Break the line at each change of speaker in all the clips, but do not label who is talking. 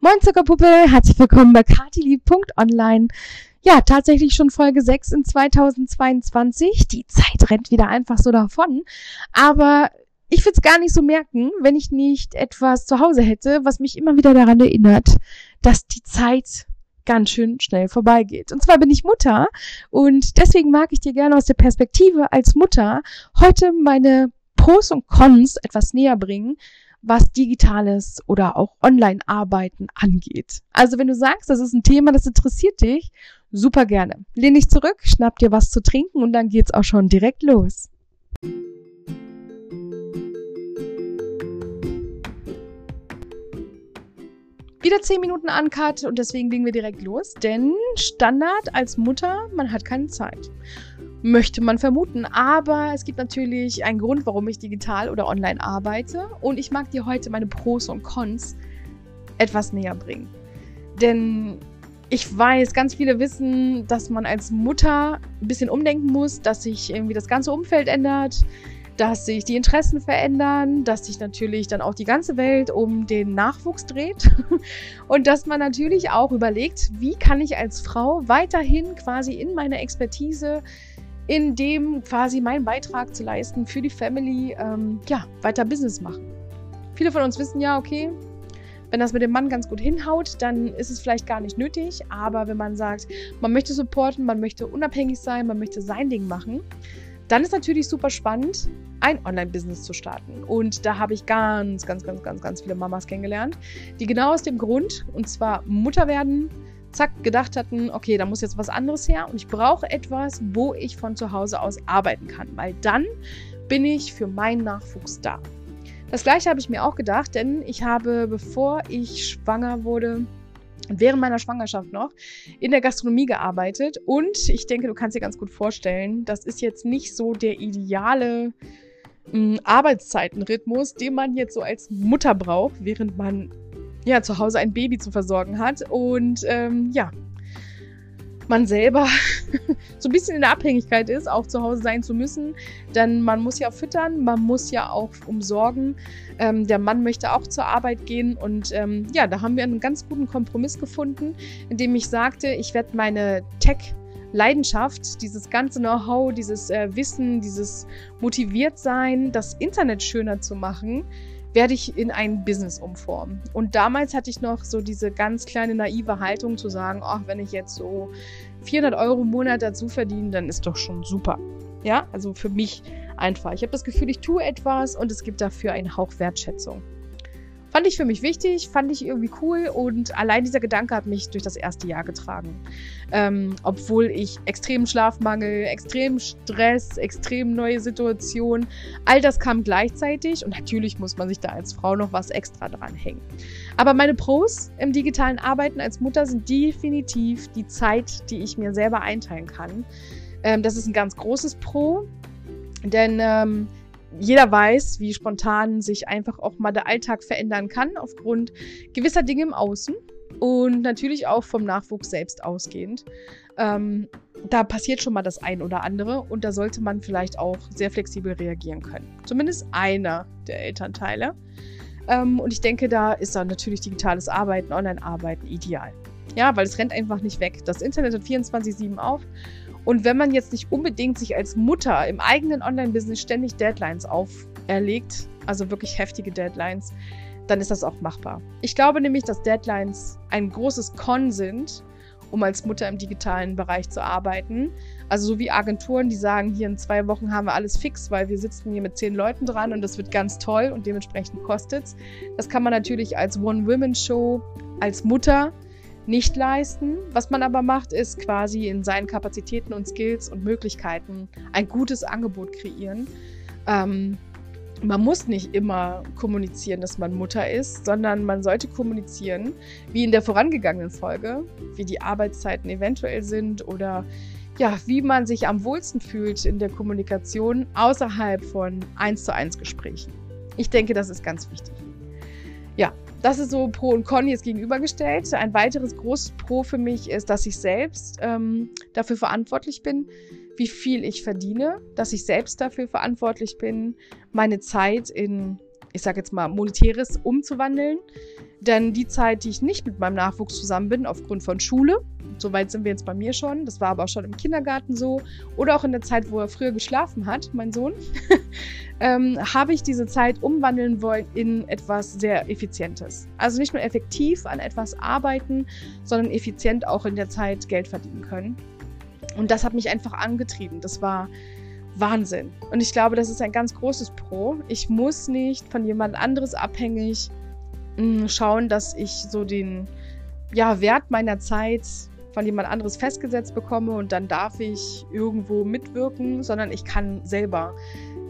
Moin Zuckerpuppe, herzlich willkommen bei katili.online. Ja, tatsächlich schon Folge 6 in 2022. Die Zeit rennt wieder einfach so davon. Aber ich würde es gar nicht so merken, wenn ich nicht etwas zu Hause hätte, was mich immer wieder daran erinnert, dass die Zeit ganz schön schnell vorbeigeht. Und zwar bin ich Mutter und deswegen mag ich dir gerne aus der Perspektive als Mutter heute meine Pros und Cons etwas näher bringen, was digitales oder auch Online-Arbeiten angeht. Also wenn du sagst, das ist ein Thema, das interessiert dich, super gerne. Lehn dich zurück, schnapp dir was zu trinken und dann geht's auch schon direkt los. Wieder 10 Minuten Uncut und deswegen legen wir direkt los, denn Standard als Mutter, man hat keine Zeit möchte man vermuten. Aber es gibt natürlich einen Grund, warum ich digital oder online arbeite. Und ich mag dir heute meine Pros und Cons etwas näher bringen. Denn ich weiß, ganz viele wissen, dass man als Mutter ein bisschen umdenken muss, dass sich irgendwie das ganze Umfeld ändert, dass sich die Interessen verändern, dass sich natürlich dann auch die ganze Welt um den Nachwuchs dreht und dass man natürlich auch überlegt, wie kann ich als Frau weiterhin quasi in meiner Expertise in dem quasi meinen Beitrag zu leisten für die Family, ähm, ja, weiter Business machen. Viele von uns wissen ja, okay, wenn das mit dem Mann ganz gut hinhaut, dann ist es vielleicht gar nicht nötig. Aber wenn man sagt, man möchte supporten, man möchte unabhängig sein, man möchte sein Ding machen, dann ist natürlich super spannend, ein Online-Business zu starten. Und da habe ich ganz, ganz, ganz, ganz, ganz viele Mamas kennengelernt, die genau aus dem Grund, und zwar Mutter werden, zack, gedacht hatten, okay, da muss jetzt was anderes her und ich brauche etwas, wo ich von zu Hause aus arbeiten kann, weil dann bin ich für meinen Nachwuchs da. Das gleiche habe ich mir auch gedacht, denn ich habe, bevor ich schwanger wurde, während meiner Schwangerschaft noch in der Gastronomie gearbeitet und ich denke, du kannst dir ganz gut vorstellen, das ist jetzt nicht so der ideale hm, Arbeitszeitenrhythmus, den man jetzt so als Mutter braucht, während man ja, zu Hause ein Baby zu versorgen hat. Und ähm, ja, man selber so ein bisschen in der Abhängigkeit ist, auch zu Hause sein zu müssen. Denn man muss ja füttern, man muss ja auch umsorgen. Ähm, der Mann möchte auch zur Arbeit gehen. Und ähm, ja, da haben wir einen ganz guten Kompromiss gefunden, indem ich sagte, ich werde meine Tech- Leidenschaft, dieses ganze Know-how, dieses äh, Wissen, dieses Motiviertsein, das Internet schöner zu machen, werde ich in ein Business umformen. Und damals hatte ich noch so diese ganz kleine naive Haltung zu sagen, ach, wenn ich jetzt so 400 Euro im Monat dazu verdiene, dann ist doch schon super. Ja, also für mich einfach. Ich habe das Gefühl, ich tue etwas und es gibt dafür einen Hauch Wertschätzung. Fand ich für mich wichtig, fand ich irgendwie cool und allein dieser Gedanke hat mich durch das erste Jahr getragen. Ähm, obwohl ich extrem Schlafmangel, extrem Stress, extrem neue Situationen, all das kam gleichzeitig und natürlich muss man sich da als Frau noch was extra dran hängen. Aber meine Pros im digitalen Arbeiten als Mutter sind definitiv die Zeit, die ich mir selber einteilen kann. Ähm, das ist ein ganz großes Pro, denn ähm, jeder weiß, wie spontan sich einfach auch mal der Alltag verändern kann aufgrund gewisser Dinge im Außen und natürlich auch vom Nachwuchs selbst ausgehend. Ähm, da passiert schon mal das ein oder andere und da sollte man vielleicht auch sehr flexibel reagieren können. Zumindest einer der Elternteile. Ähm, und ich denke, da ist dann natürlich digitales Arbeiten, Online-Arbeiten ideal. Ja, weil es rennt einfach nicht weg. Das Internet hat 24-7 auf und wenn man jetzt nicht unbedingt sich als Mutter im eigenen Online-Business ständig Deadlines auferlegt, also wirklich heftige Deadlines, dann ist das auch machbar. Ich glaube nämlich, dass Deadlines ein großes Con sind, um als Mutter im digitalen Bereich zu arbeiten. Also so wie Agenturen, die sagen, hier in zwei Wochen haben wir alles fix, weil wir sitzen hier mit zehn Leuten dran und das wird ganz toll und dementsprechend kostet es. Das kann man natürlich als One-Women-Show als Mutter nicht leisten. Was man aber macht, ist quasi in seinen Kapazitäten und Skills und Möglichkeiten ein gutes Angebot kreieren. Ähm, man muss nicht immer kommunizieren, dass man Mutter ist, sondern man sollte kommunizieren, wie in der vorangegangenen Folge, wie die Arbeitszeiten eventuell sind oder ja, wie man sich am wohlsten fühlt in der Kommunikation außerhalb von 1 zu 1 Gesprächen. Ich denke, das ist ganz wichtig. Das ist so Pro und Con jetzt gegenübergestellt. Ein weiteres großes Pro für mich ist, dass ich selbst ähm, dafür verantwortlich bin, wie viel ich verdiene, dass ich selbst dafür verantwortlich bin, meine Zeit in ich sage jetzt mal, monetäres umzuwandeln. Denn die Zeit, die ich nicht mit meinem Nachwuchs zusammen bin, aufgrund von Schule, soweit sind wir jetzt bei mir schon, das war aber auch schon im Kindergarten so, oder auch in der Zeit, wo er früher geschlafen hat, mein Sohn, ähm, habe ich diese Zeit umwandeln wollen in etwas sehr Effizientes. Also nicht nur effektiv an etwas arbeiten, sondern effizient auch in der Zeit Geld verdienen können. Und das hat mich einfach angetrieben. Das war Wahnsinn. Und ich glaube, das ist ein ganz großes Pro. Ich muss nicht von jemand anderes abhängig mm, schauen, dass ich so den ja, Wert meiner Zeit von jemand anderes festgesetzt bekomme und dann darf ich irgendwo mitwirken, sondern ich kann selber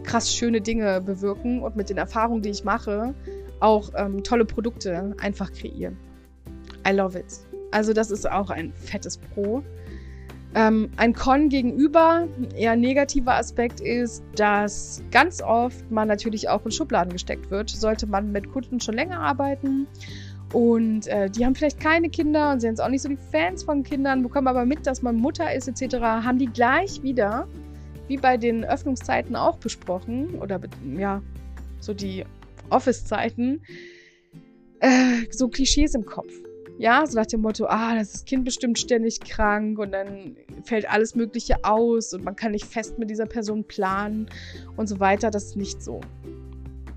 krass schöne Dinge bewirken und mit den Erfahrungen, die ich mache, auch ähm, tolle Produkte einfach kreieren. I love it. Also das ist auch ein fettes Pro. Ähm, ein Con gegenüber, eher negativer Aspekt ist, dass ganz oft man natürlich auch in Schubladen gesteckt wird. Sollte man mit Kunden schon länger arbeiten und äh, die haben vielleicht keine Kinder und sind jetzt auch nicht so die Fans von Kindern, bekommen aber mit, dass man Mutter ist etc., haben die gleich wieder, wie bei den Öffnungszeiten auch besprochen, oder ja, so die Office-Zeiten, äh, so Klischees im Kopf. Ja, so nach dem Motto, ah, das ist Kind bestimmt ständig krank und dann fällt alles Mögliche aus und man kann nicht fest mit dieser Person planen und so weiter. Das ist nicht so.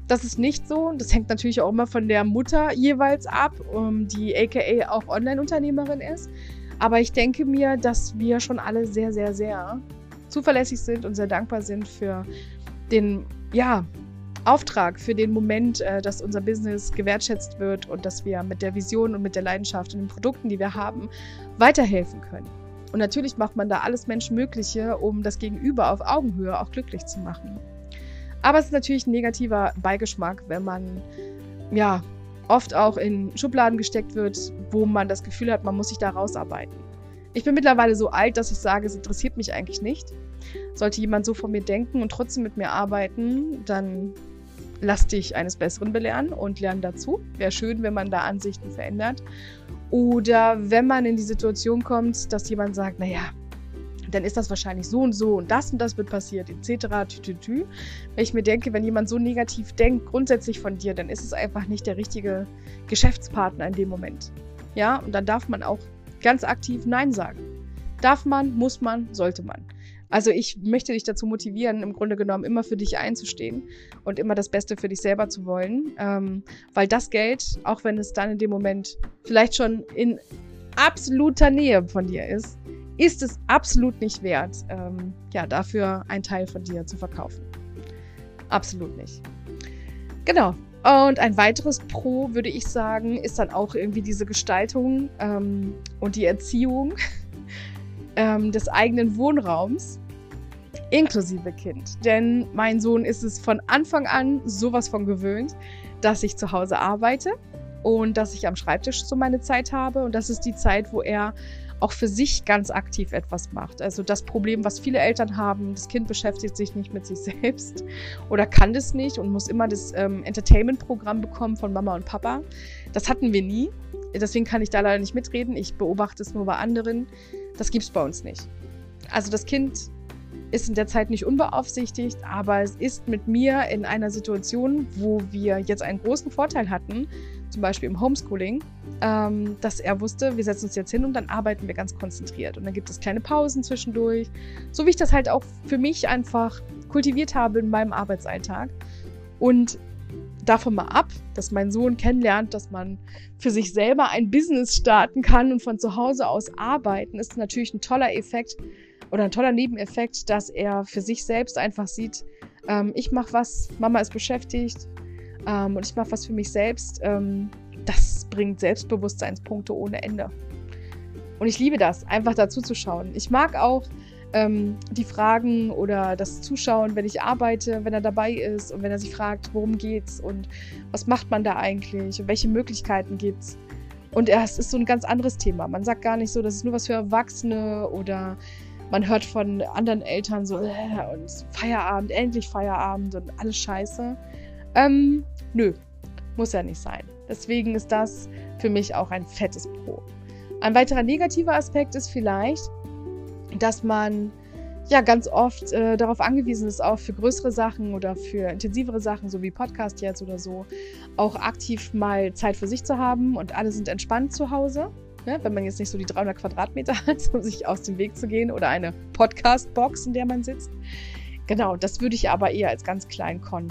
Das ist nicht so. Das hängt natürlich auch immer von der Mutter jeweils ab, die aka auch Online-Unternehmerin ist. Aber ich denke mir, dass wir schon alle sehr, sehr, sehr zuverlässig sind und sehr dankbar sind für den, ja, Auftrag für den Moment, äh, dass unser Business gewertschätzt wird und dass wir mit der Vision und mit der Leidenschaft und den Produkten, die wir haben, weiterhelfen können. Und natürlich macht man da alles Menschenmögliche, um das Gegenüber auf Augenhöhe auch glücklich zu machen. Aber es ist natürlich ein negativer Beigeschmack, wenn man ja oft auch in Schubladen gesteckt wird, wo man das Gefühl hat, man muss sich da rausarbeiten. Ich bin mittlerweile so alt, dass ich sage, es interessiert mich eigentlich nicht. Sollte jemand so von mir denken und trotzdem mit mir arbeiten, dann lass dich eines Besseren belehren und lern dazu. Wäre schön, wenn man da Ansichten verändert. Oder wenn man in die Situation kommt, dass jemand sagt, naja, dann ist das wahrscheinlich so und so und das und das wird passiert, etc. Tü, Wenn ich mir denke, wenn jemand so negativ denkt, grundsätzlich von dir, dann ist es einfach nicht der richtige Geschäftspartner in dem Moment. Ja, und dann darf man auch ganz aktiv Nein sagen. Darf man, muss man, sollte man. Also ich möchte dich dazu motivieren, im Grunde genommen immer für dich einzustehen und immer das Beste für dich selber zu wollen. Ähm, weil das Geld, auch wenn es dann in dem Moment vielleicht schon in absoluter Nähe von dir ist, ist es absolut nicht wert, ähm, ja, dafür einen Teil von dir zu verkaufen. Absolut nicht. Genau. Und ein weiteres Pro, würde ich sagen, ist dann auch irgendwie diese Gestaltung ähm, und die Erziehung ähm, des eigenen Wohnraums inklusive Kind. Denn mein Sohn ist es von Anfang an sowas von gewöhnt, dass ich zu Hause arbeite und dass ich am Schreibtisch so meine Zeit habe. Und das ist die Zeit, wo er auch für sich ganz aktiv etwas macht. Also das Problem, was viele Eltern haben, das Kind beschäftigt sich nicht mit sich selbst oder kann das nicht und muss immer das ähm, Entertainment-Programm bekommen von Mama und Papa. Das hatten wir nie. Deswegen kann ich da leider nicht mitreden. Ich beobachte es nur bei anderen. Das gibt es bei uns nicht. Also das Kind ist in der Zeit nicht unbeaufsichtigt, aber es ist mit mir in einer Situation, wo wir jetzt einen großen Vorteil hatten, zum Beispiel im Homeschooling, ähm, dass er wusste, wir setzen uns jetzt hin und dann arbeiten wir ganz konzentriert. Und dann gibt es kleine Pausen zwischendurch, so wie ich das halt auch für mich einfach kultiviert habe in meinem Arbeitsalltag. Und davon mal ab, dass mein Sohn kennenlernt, dass man für sich selber ein Business starten kann und von zu Hause aus arbeiten, ist natürlich ein toller Effekt, oder ein toller Nebeneffekt, dass er für sich selbst einfach sieht, ähm, ich mache was, Mama ist beschäftigt ähm, und ich mache was für mich selbst. Ähm, das bringt Selbstbewusstseinspunkte ohne Ende. Und ich liebe das, einfach dazu zu schauen. Ich mag auch ähm, die Fragen oder das Zuschauen, wenn ich arbeite, wenn er dabei ist und wenn er sich fragt, worum geht's und was macht man da eigentlich und welche Möglichkeiten gibt's. Und es ist so ein ganz anderes Thema. Man sagt gar nicht so, das ist nur was für Erwachsene oder man hört von anderen Eltern so, äh, und Feierabend, endlich Feierabend und alles scheiße. Ähm, nö, muss ja nicht sein. Deswegen ist das für mich auch ein fettes Pro. Ein weiterer negativer Aspekt ist vielleicht, dass man ja ganz oft äh, darauf angewiesen ist, auch für größere Sachen oder für intensivere Sachen, so wie Podcast jetzt oder so, auch aktiv mal Zeit für sich zu haben und alle sind entspannt zu Hause. Ne? Wenn man jetzt nicht so die 300 Quadratmeter hat, um sich aus dem Weg zu gehen oder eine Podcast-Box, in der man sitzt. Genau, das würde ich aber eher als ganz kleinen Con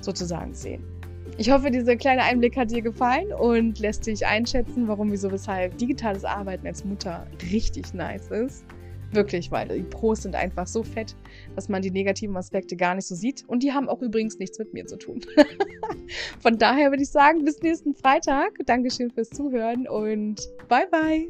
sozusagen sehen. Ich hoffe, dieser kleine Einblick hat dir gefallen und lässt dich einschätzen, warum, wieso, weshalb digitales Arbeiten als Mutter richtig nice ist. Wirklich, weil die Pros sind einfach so fett, dass man die negativen Aspekte gar nicht so sieht. Und die haben auch übrigens nichts mit mir zu tun. Von daher würde ich sagen, bis nächsten Freitag. Dankeschön fürs Zuhören und bye bye.